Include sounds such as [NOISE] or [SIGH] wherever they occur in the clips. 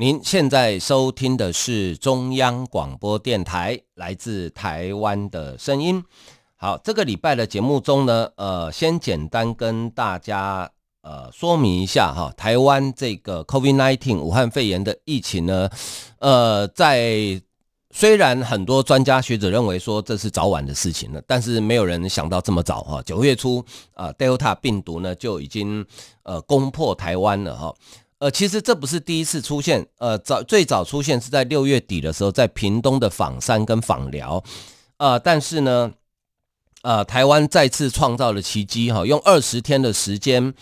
您现在收听的是中央广播电台来自台湾的声音。好，这个礼拜的节目中呢，呃，先简单跟大家呃说明一下哈，台湾这个 COVID-19 武汉肺炎的疫情呢，呃，在虽然很多专家学者认为说这是早晚的事情了，但是没有人想到这么早哈，九月初啊，Delta 病毒呢就已经呃攻破台湾了哈。呃，其实这不是第一次出现，呃，早最早出现是在六月底的时候，在屏东的访山跟访寮，呃，但是呢，呃，台湾再次创造了奇迹哈，用二十天的时间，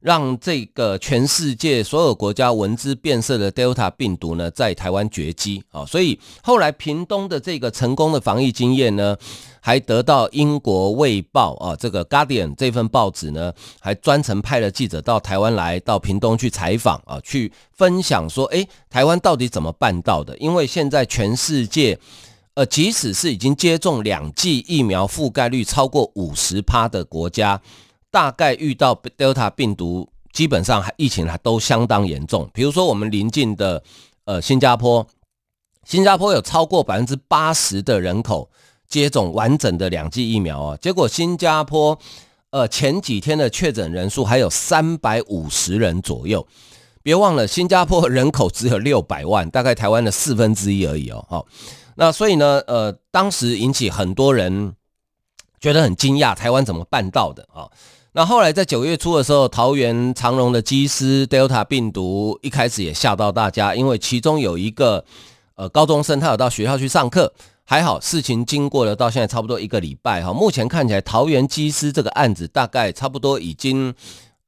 让这个全世界所有国家闻之变色的 Delta 病毒呢，在台湾绝迹啊，所以后来屏东的这个成功的防疫经验呢。还得到英国卫报啊，这个 Guardian 这份报纸呢，还专程派了记者到台湾来，到屏东去采访啊，去分享说，诶，台湾到底怎么办到的？因为现在全世界，呃，即使是已经接种两剂疫苗覆盖率超过五十趴的国家，大概遇到 Delta 病毒，基本上还疫情还都相当严重。比如说我们邻近的呃新加坡，新加坡有超过百分之八十的人口。接种完整的两剂疫苗啊，结果新加坡，呃，前几天的确诊人数还有三百五十人左右。别忘了，新加坡人口只有六百万，大概台湾的四分之一而已哦。好，那所以呢，呃，当时引起很多人觉得很惊讶，台湾怎么办到的啊？那后来在九月初的时候，桃园长荣的机师 Delta 病毒一开始也吓到大家，因为其中有一个呃高中生，他有到学校去上课。还好，事情经过了到现在差不多一个礼拜哈，目前看起来桃园机师这个案子大概差不多已经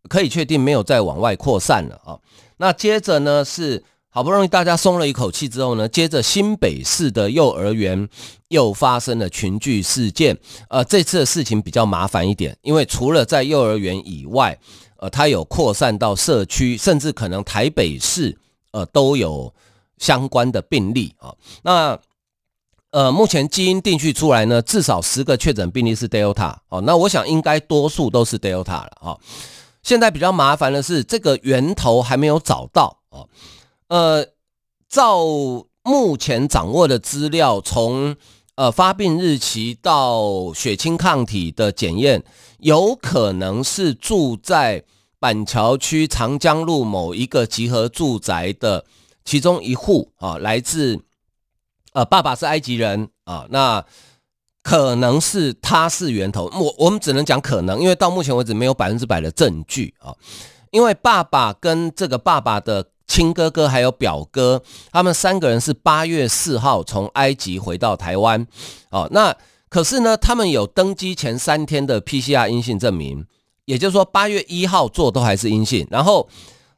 可以确定没有再往外扩散了啊。那接着呢是好不容易大家松了一口气之后呢，接着新北市的幼儿园又发生了群聚事件，呃，这次的事情比较麻烦一点，因为除了在幼儿园以外，呃，它有扩散到社区，甚至可能台北市呃都有相关的病例啊。那呃，目前基因定序出来呢，至少十个确诊病例是 Delta 哦，那我想应该多数都是 Delta 了哈。现在比较麻烦的是，这个源头还没有找到哦。呃，照目前掌握的资料，从呃发病日期到血清抗体的检验，有可能是住在板桥区长江路某一个集合住宅的其中一户啊，来自。呃，爸爸是埃及人啊，那可能是他是源头。我我们只能讲可能，因为到目前为止没有百分之百的证据啊。因为爸爸跟这个爸爸的亲哥哥还有表哥，他们三个人是八月四号从埃及回到台湾。哦，那可是呢，他们有登机前三天的 PCR 阴性证明，也就是说八月一号做都还是阴性。然后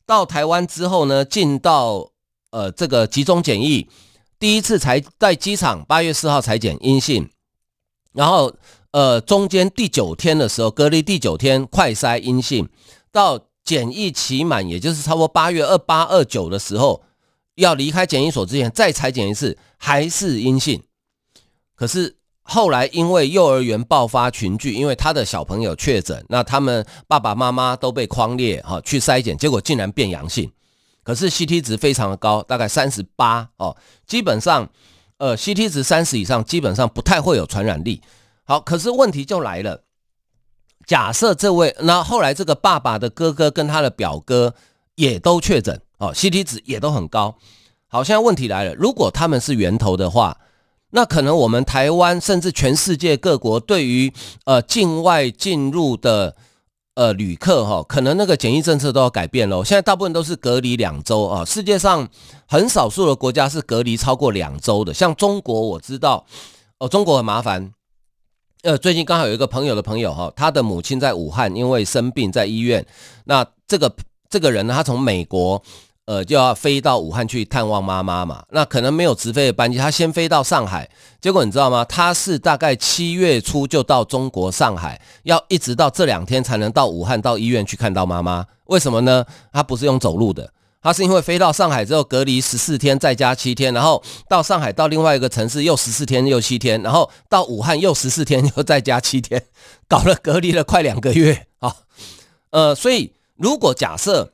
到台湾之后呢，进到呃这个集中检疫。第一次才在机场八月四号才检阴性，然后呃中间第九天的时候隔离第九天快筛阴性，到检疫期满，也就是差不多八月二八二九的时候要离开检疫所之前再采检一次还是阴性，可是后来因为幼儿园爆发群聚，因为他的小朋友确诊，那他们爸爸妈妈都被框列哈去筛检，结果竟然变阳性。可是 CT 值非常的高，大概三十八哦，基本上，呃，CT 值三十以上，基本上不太会有传染力。好，可是问题就来了，假设这位，那后来这个爸爸的哥哥跟他的表哥也都确诊哦，CT 值也都很高。好，现在问题来了，如果他们是源头的话，那可能我们台湾甚至全世界各国对于呃境外进入的。呃，旅客哈，可能那个检疫政策都要改变喽。现在大部分都是隔离两周啊，世界上很少数的国家是隔离超过两周的。像中国，我知道哦，中国很麻烦。呃，最近刚好有一个朋友的朋友哈，他的母亲在武汉因为生病在医院，那这个这个人呢，他从美国呃，就要飞到武汉去探望妈妈嘛。那可能没有直飞的班机，他先飞到上海。结果你知道吗？他是大概七月初就到中国上海，要一直到这两天才能到武汉到医院去看到妈妈。为什么呢？他不是用走路的，他是因为飞到上海之后隔离十四天，再加七天，然后到上海到另外一个城市又十四天又七天，然后到武汉又十四天 [LAUGHS] 又再加七天，搞了隔离了快两个月啊。呃，所以如果假设。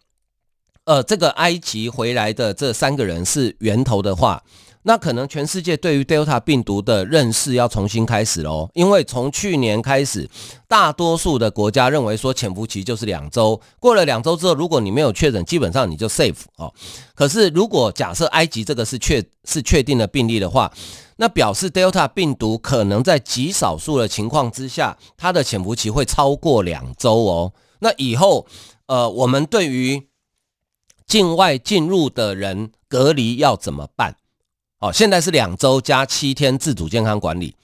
呃，这个埃及回来的这三个人是源头的话，那可能全世界对于 Delta 病毒的认识要重新开始喽。因为从去年开始，大多数的国家认为说潜伏期就是两周，过了两周之后，如果你没有确诊，基本上你就 safe 哦。可是如果假设埃及这个是确是确定的病例的话，那表示 Delta 病毒可能在极少数的情况之下，它的潜伏期会超过两周哦。那以后，呃，我们对于境外进入的人隔离要怎么办？哦，现在是两周加七天自主健康管理，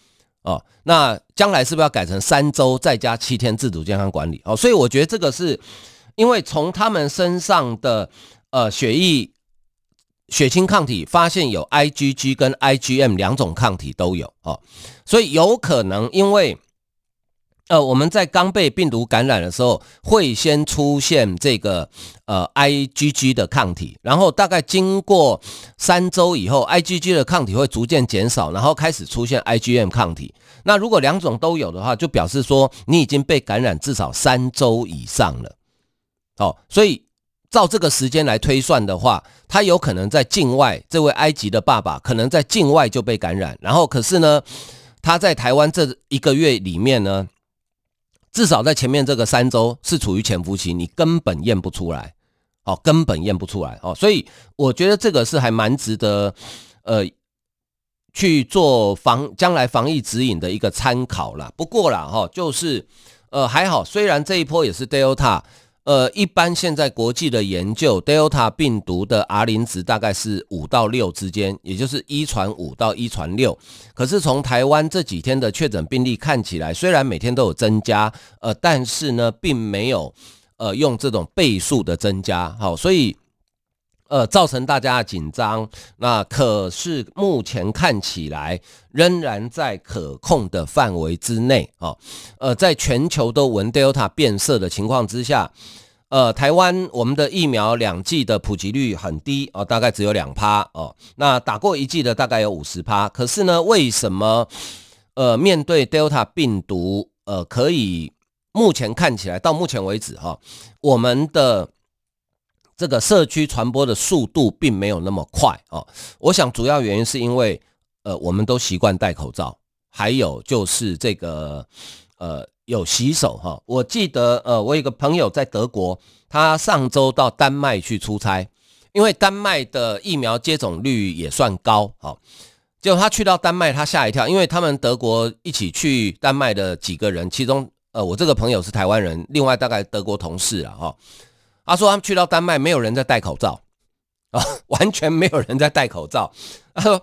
哦，那将来是不是要改成三周再加七天自主健康管理？哦，所以我觉得这个是因为从他们身上的呃血液血清抗体发现有 IgG 跟 IgM 两种抗体都有哦，所以有可能因为。呃，我们在刚被病毒感染的时候，会先出现这个呃 IgG 的抗体，然后大概经过三周以后，IgG 的抗体会逐渐减少，然后开始出现 IgM 抗体。那如果两种都有的话，就表示说你已经被感染至少三周以上了。哦，所以照这个时间来推算的话，他有可能在境外，这位埃及的爸爸可能在境外就被感染，然后可是呢，他在台湾这一个月里面呢。至少在前面这个三周是处于潜伏期，你根本验不出来，哦，根本验不出来哦，所以我觉得这个是还蛮值得，呃，去做防将来防疫指引的一个参考啦。不过啦，哈，就是呃还好，虽然这一波也是 Delta。呃，一般现在国际的研究，Delta 病毒的 R 零值大概是五到六之间，也就是一传五到一传六。可是从台湾这几天的确诊病例看起来，虽然每天都有增加，呃，但是呢，并没有呃用这种倍数的增加，好，所以呃造成大家的紧张。那可是目前看起来仍然在可控的范围之内，哦，呃，在全球都闻 Delta 变色的情况之下。呃，台湾我们的疫苗两剂的普及率很低哦，大概只有两趴哦。那打过一剂的大概有五十趴。可是呢，为什么呃面对 Delta 病毒，呃可以目前看起来到目前为止哈、哦，我们的这个社区传播的速度并没有那么快哦。我想主要原因是因为呃我们都习惯戴口罩，还有就是这个呃。有洗手哈，我记得呃，我有个朋友在德国，他上周到丹麦去出差，因为丹麦的疫苗接种率也算高，好，结果他去到丹麦，他吓一跳，因为他们德国一起去丹麦的几个人，其中呃，我这个朋友是台湾人，另外大概德国同事啊哈，他说他们去到丹麦，没有人在戴口罩啊，完全没有人在戴口罩，他说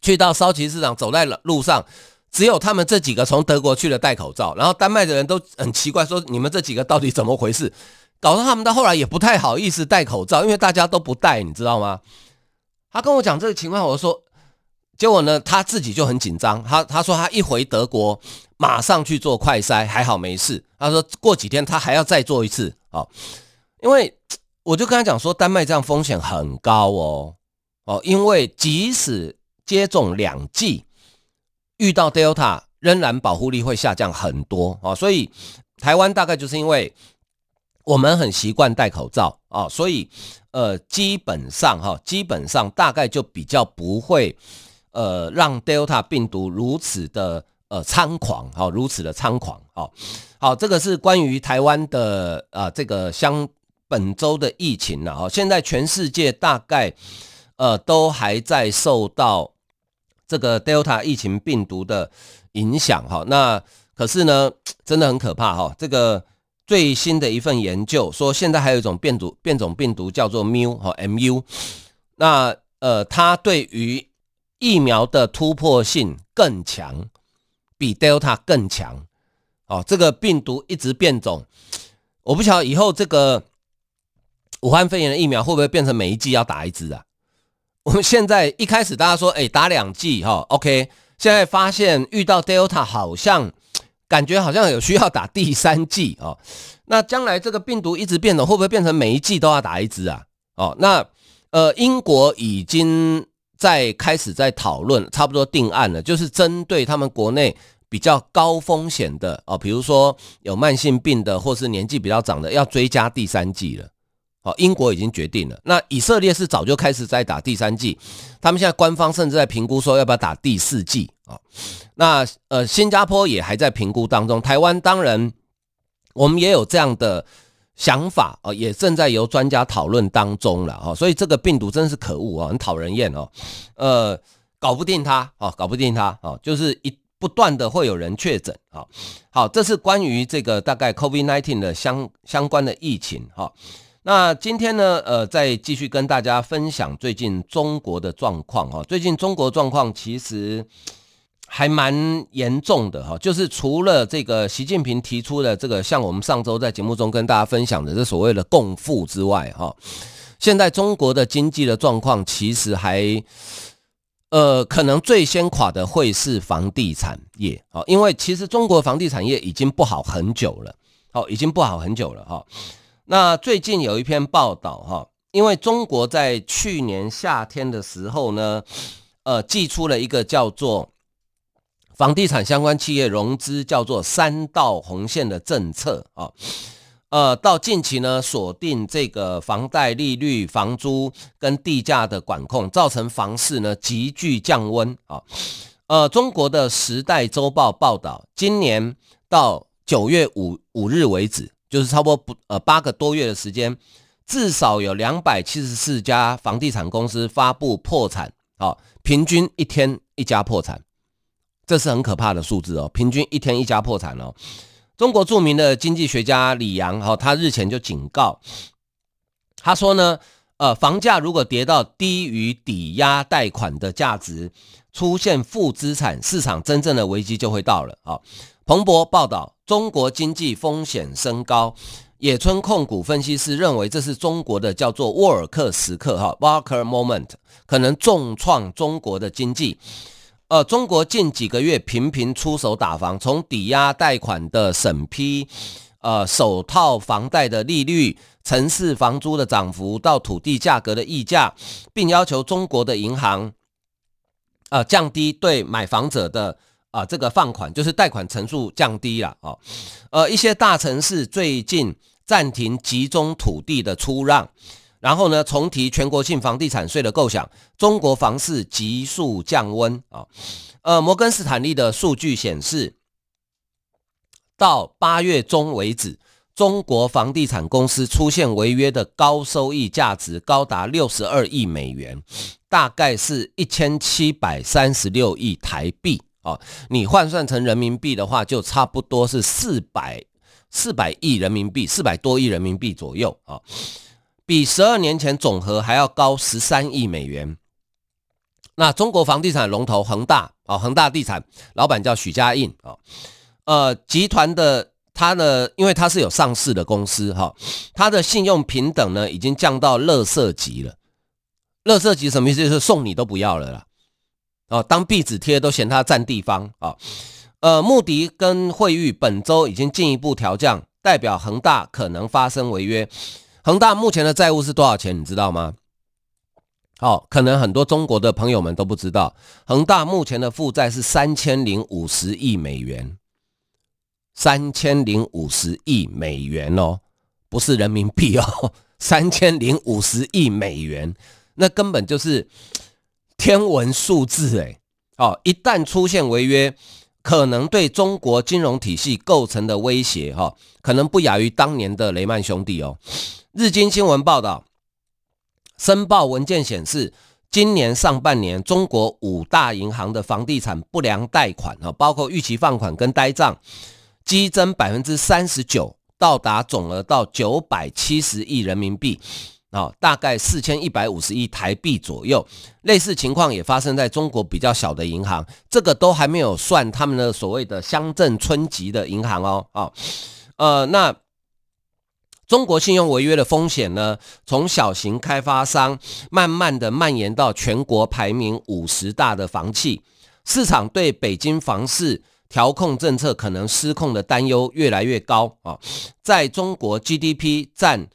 去到烧旗市场，走在路上。只有他们这几个从德国去了戴口罩，然后丹麦的人都很奇怪，说你们这几个到底怎么回事？搞得他们到后来也不太好意思戴口罩，因为大家都不戴，你知道吗？他跟我讲这个情况，我说，结果呢，他自己就很紧张。他他说他一回德国，马上去做快筛，还好没事。他说过几天他还要再做一次，哦，因为我就跟他讲说，丹麦这样风险很高哦，哦，因为即使接种两剂。遇到 Delta 仍然保护力会下降很多啊，所以台湾大概就是因为我们很习惯戴口罩啊，所以呃基本上哈，基本上大概就比较不会呃让 Delta 病毒如此的呃猖狂哈，如此的猖狂好，好，这个是关于台湾的啊这个相本周的疫情了啊，现在全世界大概呃都还在受到。这个 Delta 疫情病毒的影响哈，那可是呢，真的很可怕哈。这个最新的一份研究说，现在还有一种变毒变种病毒叫做 Mu 哈 Mu，那呃，它对于疫苗的突破性更强，比 Delta 更强。哦，这个病毒一直变种，我不晓得以后这个武汉肺炎的疫苗会不会变成每一季要打一支啊？[LAUGHS] 我们现在一开始大家说，哎，打两剂哈，OK。现在发现遇到 Delta 好像感觉好像有需要打第三剂哦。那将来这个病毒一直变的，会不会变成每一剂都要打一支啊？哦，那呃，英国已经在开始在讨论，差不多定案了，就是针对他们国内比较高风险的哦，比如说有慢性病的或是年纪比较长的，要追加第三剂了。好，英国已经决定了。那以色列是早就开始在打第三剂，他们现在官方甚至在评估说要不要打第四剂啊。那呃，新加坡也还在评估当中。台湾当然我们也有这样的想法啊，也正在由专家讨论当中了啊。所以这个病毒真是可恶啊，很讨人厌哦。呃，搞不定它哦，搞不定它哦，就是一不断的会有人确诊啊。好，这是关于这个大概 COVID-19 的相相关的疫情哈。那今天呢，呃，再继续跟大家分享最近中国的状况哈。最近中国状况其实还蛮严重的哈，就是除了这个习近平提出的这个，像我们上周在节目中跟大家分享的这所谓的共富之外哈，现在中国的经济的状况其实还，呃，可能最先垮的会是房地产业啊，因为其实中国房地产业已经不好很久了，好，已经不好很久了哈。那最近有一篇报道哈，因为中国在去年夏天的时候呢，呃，祭出了一个叫做房地产相关企业融资叫做三道红线的政策啊，呃，到近期呢锁定这个房贷利率、房租跟地价的管控，造成房市呢急剧降温啊。呃，中国的时代周报报道，今年到九月五五日为止。就是差不多不呃八个多月的时间，至少有两百七十四家房地产公司发布破产，哦，平均一天一家破产，这是很可怕的数字哦，平均一天一家破产哦。中国著名的经济学家李阳哈，他日前就警告，他说呢，呃，房价如果跌到低于抵押贷款的价值，出现负资产，市场真正的危机就会到了啊。彭博报道，中国经济风险升高。野村控股分析师认为，这是中国的叫做沃尔克时刻，哈，Walker Moment，可能重创中国的经济。呃，中国近几个月频频出手打房，从抵押贷款的审批，呃，首套房贷的利率，城市房租的涨幅，到土地价格的溢价，并要求中国的银行，呃，降低对买房者的。啊，这个放款就是贷款成数降低了啊，呃，一些大城市最近暂停集中土地的出让，然后呢，重提全国性房地产税的构想，中国房市急速降温啊，呃，摩根斯坦利的数据显示，到八月中为止，中国房地产公司出现违约的高收益价值高达六十二亿美元，大概是一千七百三十六亿台币。哦，你换算成人民币的话，就差不多是四百四百亿人民币，四百多亿人民币左右啊，比十二年前总和还要高十三亿美元。那中国房地产龙头恒大啊，恒大地产老板叫许家印啊，呃，集团的他的，因为他是有上市的公司哈，他的信用平等呢已经降到垃圾级了。垃圾级什么意思？就是送你都不要了啦。哦，当壁纸贴都嫌它占地方啊！呃，穆迪跟惠誉本周已经进一步调降，代表恒大可能发生违约。恒大目前的债务是多少钱？你知道吗？好，可能很多中国的朋友们都不知道，恒大目前的负债是三千零五十亿美元，三千零五十亿美元哦，不是人民币哦，三千零五十亿美元，那根本就是。天文数字，哎，哦，一旦出现违约，可能对中国金融体系构成的威胁，哈，可能不亚于当年的雷曼兄弟哦。日经新闻报道，申报文件显示，今年上半年中国五大银行的房地产不良贷款，哈，包括逾期放款跟呆账，激增百分之三十九，到达总额到九百七十亿人民币。啊，大概四千一百五十亿台币左右，类似情况也发生在中国比较小的银行，这个都还没有算他们的所谓的乡镇村级的银行哦。啊，呃，那中国信用违约的风险呢，从小型开发商慢慢的蔓延到全国排名五十大的房企，市场对北京房市调控政策可能失控的担忧越来越高啊。在中国 GDP 占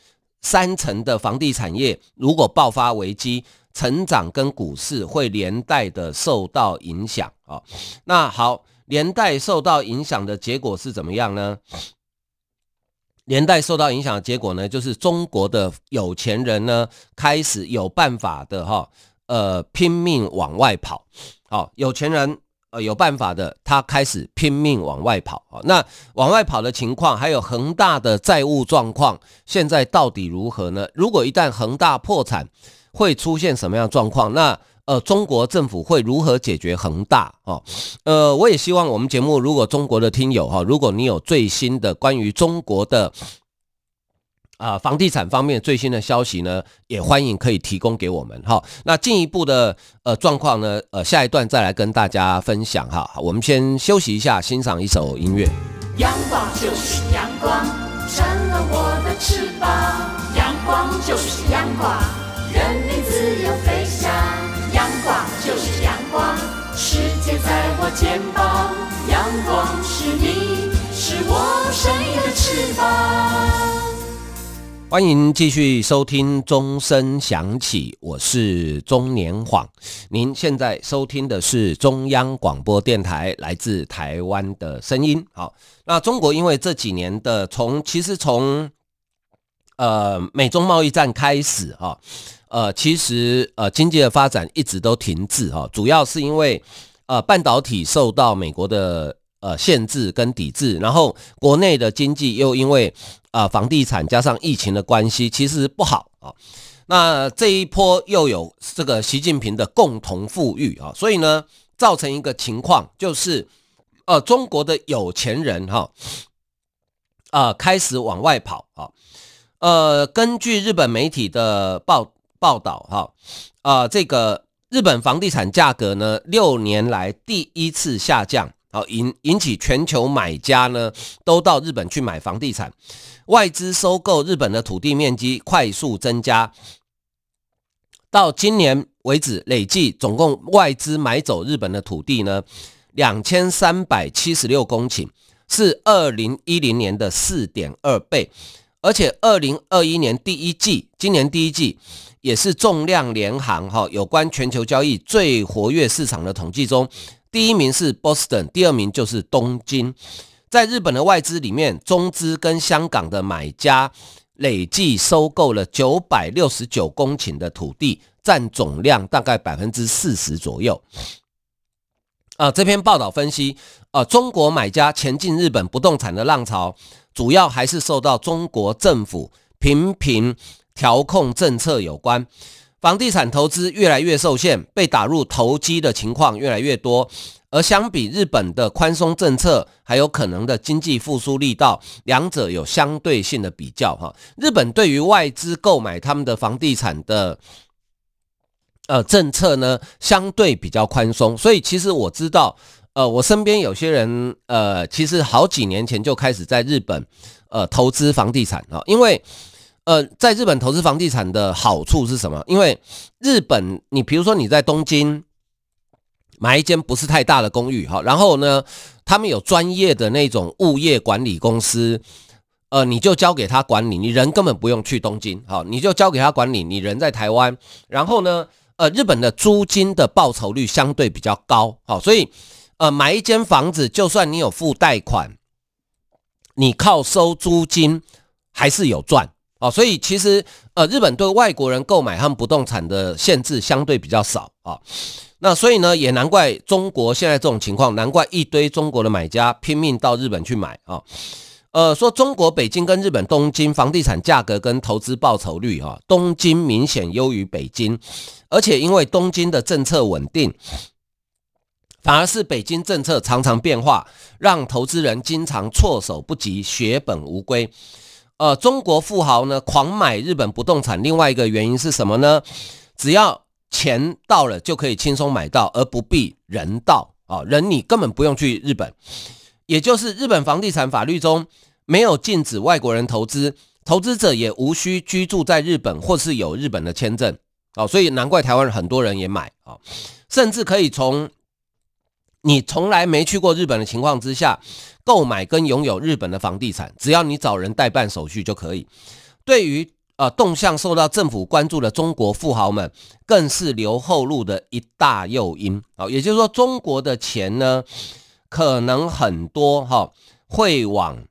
三成的房地产业，如果爆发危机，成长跟股市会连带的受到影响啊。那好，连带受到影响的结果是怎么样呢？连带受到影响的结果呢，就是中国的有钱人呢开始有办法的哈，呃，拼命往外跑。好，有钱人呃有办法的，他开始拼命往外跑。好，那往外跑的情况，还有恒大的债务状况，现在到底如何呢？如果一旦恒大破产，会出现什么样状况？那呃，中国政府会如何解决恒大？哦，呃，我也希望我们节目，如果中国的听友哈，如果你有最新的关于中国的啊、房地产方面最新的消息呢，也欢迎可以提供给我们哈。那进一步的呃状况呢，呃，下一段再来跟大家分享哈。我们先休息一下，欣赏一首音乐。阳光就是阳光，成了我的翅膀。阳光就是阳光，人民自由飞翔。阳光就是阳光，世界在我肩膀。阳光是你，是我生命的翅膀。欢迎继续收听钟声响起，我是钟年晃。您现在收听的是中央广播电台来自台湾的声音。好，那中国因为这几年的从其实从呃美中贸易战开始哈。呃，其实呃，经济的发展一直都停滞哈，主要是因为呃，半导体受到美国的呃限制跟抵制，然后国内的经济又因为呃房地产加上疫情的关系，其实不好啊。那这一波又有这个习近平的共同富裕啊，所以呢，造成一个情况就是呃，中国的有钱人哈啊、开始往外跑啊。呃，根据日本媒体的报。报道哈，啊，这个日本房地产价格呢，六年来第一次下降，好引引起全球买家呢都到日本去买房地产，外资收购日本的土地面积快速增加，到今年为止累计总共外资买走日本的土地呢两千三百七十六公顷，是二零一零年的四点二倍，而且二零二一年第一季，今年第一季。也是重量联行哈有关全球交易最活跃市场的统计中，第一名是波士顿，第二名就是东京。在日本的外资里面，中资跟香港的买家累计收购了九百六十九公顷的土地，占总量大概百分之四十左右。啊，这篇报道分析，啊，中国买家前进日本不动产的浪潮，主要还是受到中国政府频频。调控政策有关，房地产投资越来越受限，被打入投机的情况越来越多。而相比日本的宽松政策，还有可能的经济复苏力道，两者有相对性的比较。哈，日本对于外资购买他们的房地产的呃政策呢，相对比较宽松。所以其实我知道，呃，我身边有些人，呃，其实好几年前就开始在日本呃投资房地产啊，因为。呃，在日本投资房地产的好处是什么？因为日本，你比如说你在东京买一间不是太大的公寓，哈，然后呢，他们有专业的那种物业管理公司，呃，你就交给他管理，你人根本不用去东京，好，你就交给他管理，你人在台湾，然后呢，呃，日本的租金的报酬率相对比较高，好，所以呃，买一间房子，就算你有付贷款，你靠收租金还是有赚。哦，所以其实呃，日本对外国人购买他们不动产的限制相对比较少啊。那所以呢，也难怪中国现在这种情况，难怪一堆中国的买家拼命到日本去买啊。呃，说中国北京跟日本东京房地产价格跟投资报酬率哈，东京明显优于北京，而且因为东京的政策稳定，反而是北京政策常常变化，让投资人经常措手不及，血本无归。呃，中国富豪呢狂买日本不动产，另外一个原因是什么呢？只要钱到了就可以轻松买到，而不必人到啊，人你根本不用去日本。也就是日本房地产法律中没有禁止外国人投资，投资者也无需居住在日本或是有日本的签证哦，所以难怪台湾很多人也买啊，甚至可以从你从来没去过日本的情况之下购买跟拥有日本的房地产，只要你找人代办手续就可以。对于呃动向受到政府关注的中国富豪们，更是留后路的一大诱因啊，也就是说，中国的钱呢，可能很多哈会往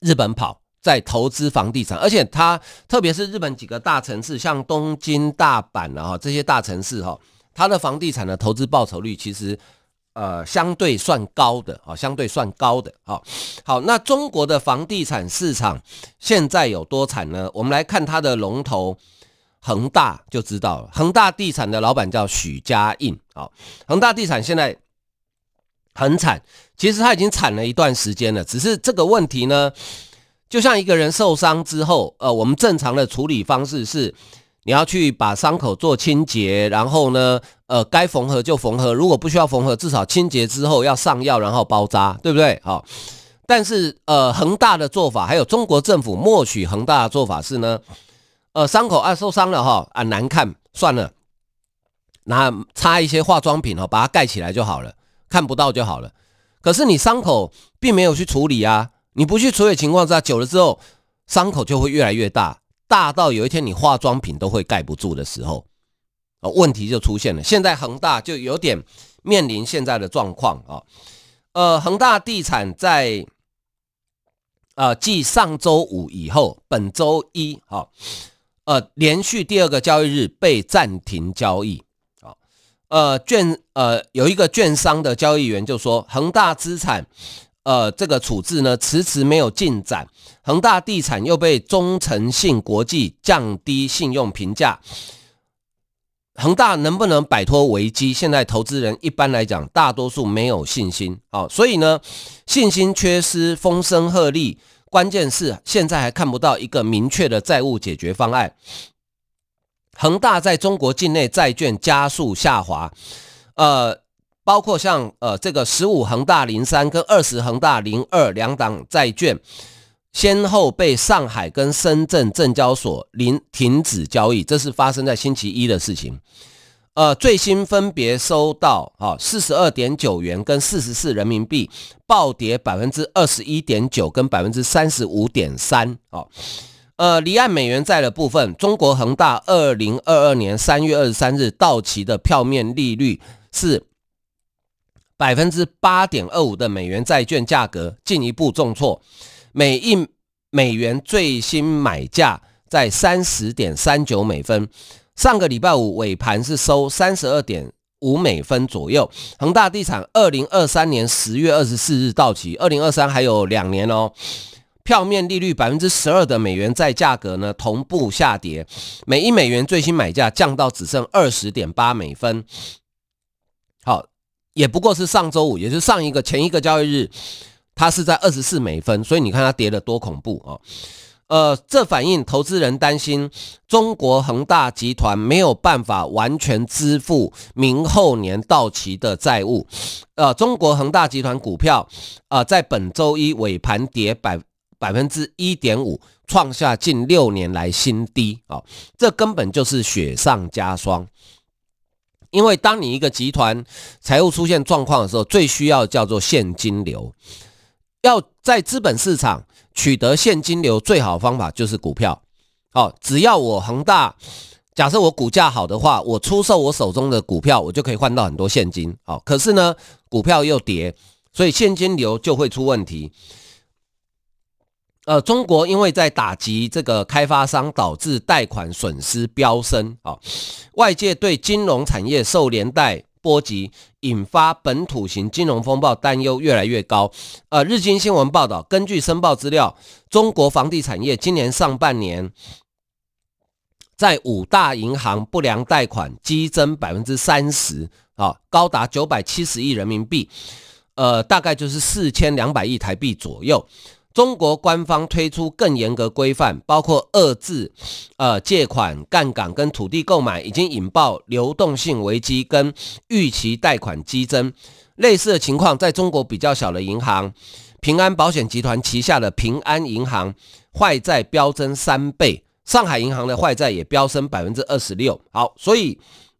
日本跑。在投资房地产，而且它特别是日本几个大城市，像东京、大阪啊这些大城市哈，它的房地产的投资报酬率其实呃相对算高的啊，相对算高的啊。好，那中国的房地产市场现在有多惨呢？我们来看它的龙头恒大就知道了。恒大地产的老板叫许家印啊，恒大地产现在很惨，其实它已经惨了一段时间了，只是这个问题呢。就像一个人受伤之后，呃，我们正常的处理方式是，你要去把伤口做清洁，然后呢，呃，该缝合就缝合，如果不需要缝合，至少清洁之后要上药，然后包扎，对不对？好，但是呃，恒大的做法，还有中国政府默许恒大的做法是呢，呃，伤口啊受伤了哈啊难看，算了，拿擦一些化妆品哦，把它盖起来就好了，看不到就好了。可是你伤口并没有去处理啊。你不去处理情况下，久了之后，伤口就会越来越大，大到有一天你化妆品都会盖不住的时候，哦，问题就出现了。现在恒大就有点面临现在的状况啊，呃，恒大地产在呃继上周五以后，本周一哈，呃，连续第二个交易日被暂停交易啊，呃，券呃有一个券商的交易员就说，恒大资产。呃，这个处置呢，迟迟没有进展。恒大地产又被中诚信国际降低信用评价，恒大能不能摆脱危机？现在投资人一般来讲，大多数没有信心。好，所以呢，信心缺失，风声鹤唳。关键是现在还看不到一个明确的债务解决方案。恒大在中国境内债券加速下滑，呃。包括像呃这个十五恒大零三跟二十恒大零二两档债券，先后被上海跟深圳证交所临停止交易，这是发生在星期一的事情。呃，最新分别收到啊四十二点九元跟四十四人民币，暴跌百分之二十一点九跟百分之三十五点三啊。呃，离岸美元债的部分，中国恒大二零二二年三月二十三日到期的票面利率是。百分之八点二五的美元债券价格进一步重挫，每一美元最新买价在三十点三九美分。上个礼拜五尾盘是收三十二点五美分左右。恒大地产二零二三年十月二十四日到期，二零二三还有两年哦。票面利率百分之十二的美元债价格呢同步下跌，每一美元最新买价降到只剩二十点八美分。好。也不过是上周五，也就是上一个前一个交易日，它是在二十四美分，所以你看它跌得多恐怖啊！呃，这反映投资人担心中国恒大集团没有办法完全支付明后年到期的债务。呃，中国恒大集团股票啊、在本周一尾盘跌百百分之一点五，创下近六年来新低啊！这根本就是雪上加霜。因为当你一个集团财务出现状况的时候，最需要叫做现金流。要在资本市场取得现金流，最好的方法就是股票。好，只要我恒大，假设我股价好的话，我出售我手中的股票，我就可以换到很多现金。好，可是呢，股票又跌，所以现金流就会出问题。呃，中国因为在打击这个开发商，导致贷款损失飙升啊，外界对金融产业受连带波及，引发本土型金融风暴担忧越来越高。呃，日经新闻报道，根据申报资料，中国房地产业今年上半年在五大银行不良贷款激增百分之三十啊，高达九百七十亿人民币，呃，大概就是四千两百亿台币左右。中国官方推出更严格规范，包括遏制呃借款、杠杆跟土地购买，已经引爆流动性危机跟逾期贷款激增。类似的情况在中国比较小的银行，平安保险集团旗下的平安银行坏债飙增三倍，上海银行的坏债也飙升百分之二十六。好，所以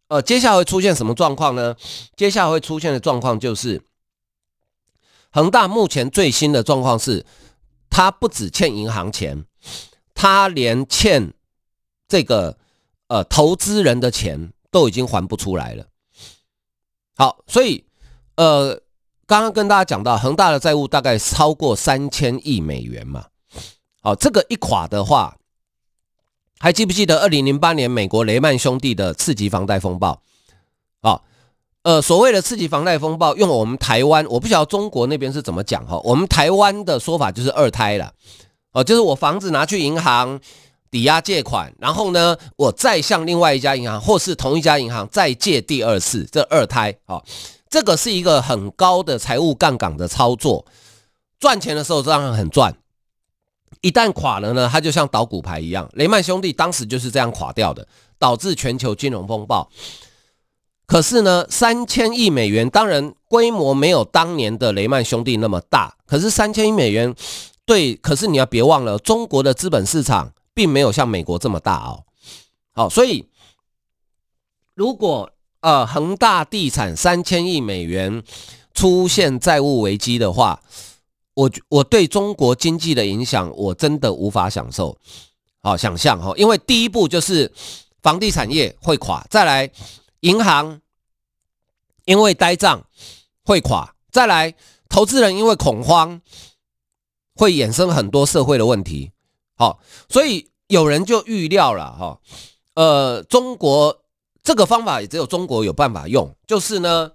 呃，接下来会出现什么状况呢？接下来会出现的状况就是，恒大目前最新的状况是，他不只欠银行钱，他连欠这个呃投资人的钱都已经还不出来了。好，所以呃。刚刚跟大家讲到，恒大的债务大概超过三千亿美元嘛。好，这个一垮的话，还记不记得二零零八年美国雷曼兄弟的次级房贷风暴？好，呃，所谓的刺激房贷风暴，用我们台湾，我不晓得中国那边是怎么讲哈。我们台湾的说法就是二胎了，哦，就是我房子拿去银行抵押借款，然后呢，我再向另外一家银行或是同一家银行再借第二次，这二胎啊。这个是一个很高的财务杠杆的操作，赚钱的时候当然很赚，一旦垮了呢，它就像倒骨牌一样。雷曼兄弟当时就是这样垮掉的，导致全球金融风暴。可是呢，三千亿美元当然规模没有当年的雷曼兄弟那么大，可是三千亿美元对，可是你要别忘了，中国的资本市场并没有像美国这么大哦。好，所以如果呃，恒大地产三千亿美元出现债务危机的话，我我对中国经济的影响我真的无法享受，好想象哈，因为第一步就是房地产业会垮，再来银行因为呆账会垮，再来投资人因为恐慌会衍生很多社会的问题，好，所以有人就预料了哈，呃，中国。这个方法也只有中国有办法用，就是呢，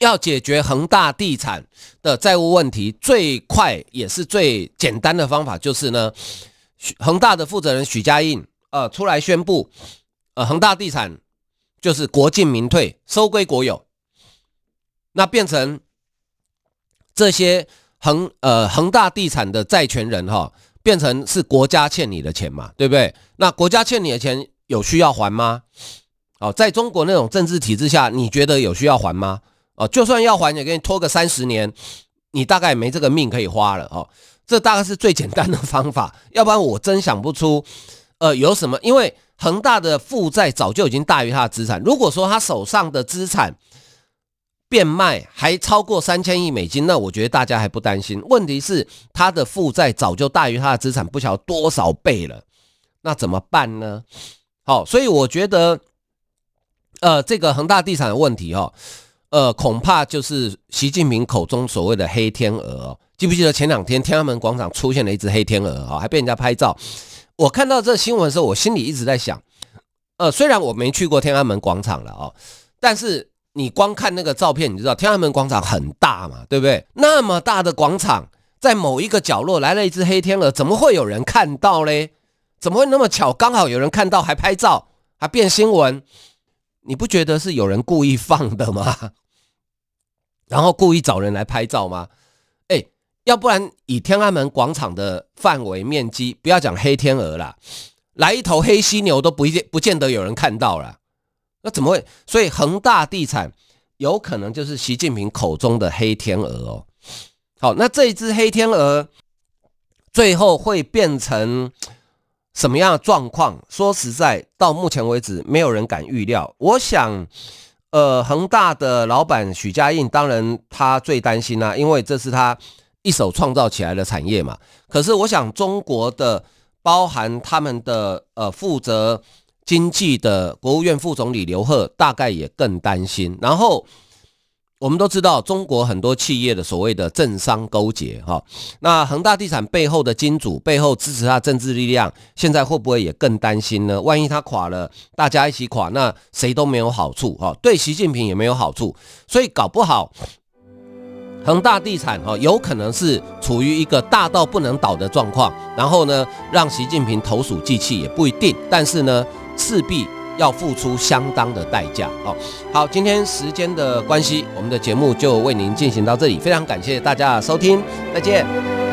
要解决恒大地产的债务问题，最快也是最简单的方法，就是呢，恒大的负责人许家印呃出来宣布，呃恒大地产就是国进民退，收归国有，那变成这些恒呃恒大地产的债权人哈、变成是国家欠你的钱嘛，对不对？那国家欠你的钱。有需要还吗？哦，在中国那种政治体制下，你觉得有需要还吗？哦，就算要还，也给你拖个三十年，你大概没这个命可以花了哦。这大概是最简单的方法，要不然我真想不出，呃，有什么？因为恒大的负债早就已经大于他的资产。如果说他手上的资产变卖还超过三千亿美金，那我觉得大家还不担心。问题是他的负债早就大于他的资产，不晓得多少倍了，那怎么办呢？好，所以我觉得，呃，这个恒大地产的问题哦，呃，恐怕就是习近平口中所谓的黑天鹅哦。记不记得前两天天安门广场出现了一只黑天鹅啊，还被人家拍照。我看到这新闻的时候，我心里一直在想，呃，虽然我没去过天安门广场了哦，但是你光看那个照片，你知道天安门广场很大嘛，对不对？那么大的广场，在某一个角落来了一只黑天鹅，怎么会有人看到嘞？怎么会那么巧？刚好有人看到，还拍照，还变新闻，你不觉得是有人故意放的吗？[LAUGHS] 然后故意找人来拍照吗？要不然以天安门广场的范围面积，不要讲黑天鹅啦，来一头黑犀牛都不见不见得有人看到了。那怎么会？所以恒大地产有可能就是习近平口中的黑天鹅哦。好，那这一只黑天鹅最后会变成什么样的状况？说实在，到目前为止，没有人敢预料。我想，呃，恒大的老板许家印，当然他最担心啊，因为这是他一手创造起来的产业嘛。可是，我想中国的，包含他们的呃负责经济的国务院副总理刘鹤，大概也更担心。然后。我们都知道，中国很多企业的所谓的政商勾结，哈，那恒大地产背后的金主，背后支持他政治力量，现在会不会也更担心呢？万一他垮了，大家一起垮，那谁都没有好处，哈，对习近平也没有好处，所以搞不好，恒大地产，哦，有可能是处于一个大到不能倒的状况，然后呢，让习近平投鼠忌器也不一定，但是呢，势必。要付出相当的代价哦。好，今天时间的关系，我们的节目就为您进行到这里，非常感谢大家的收听，再见。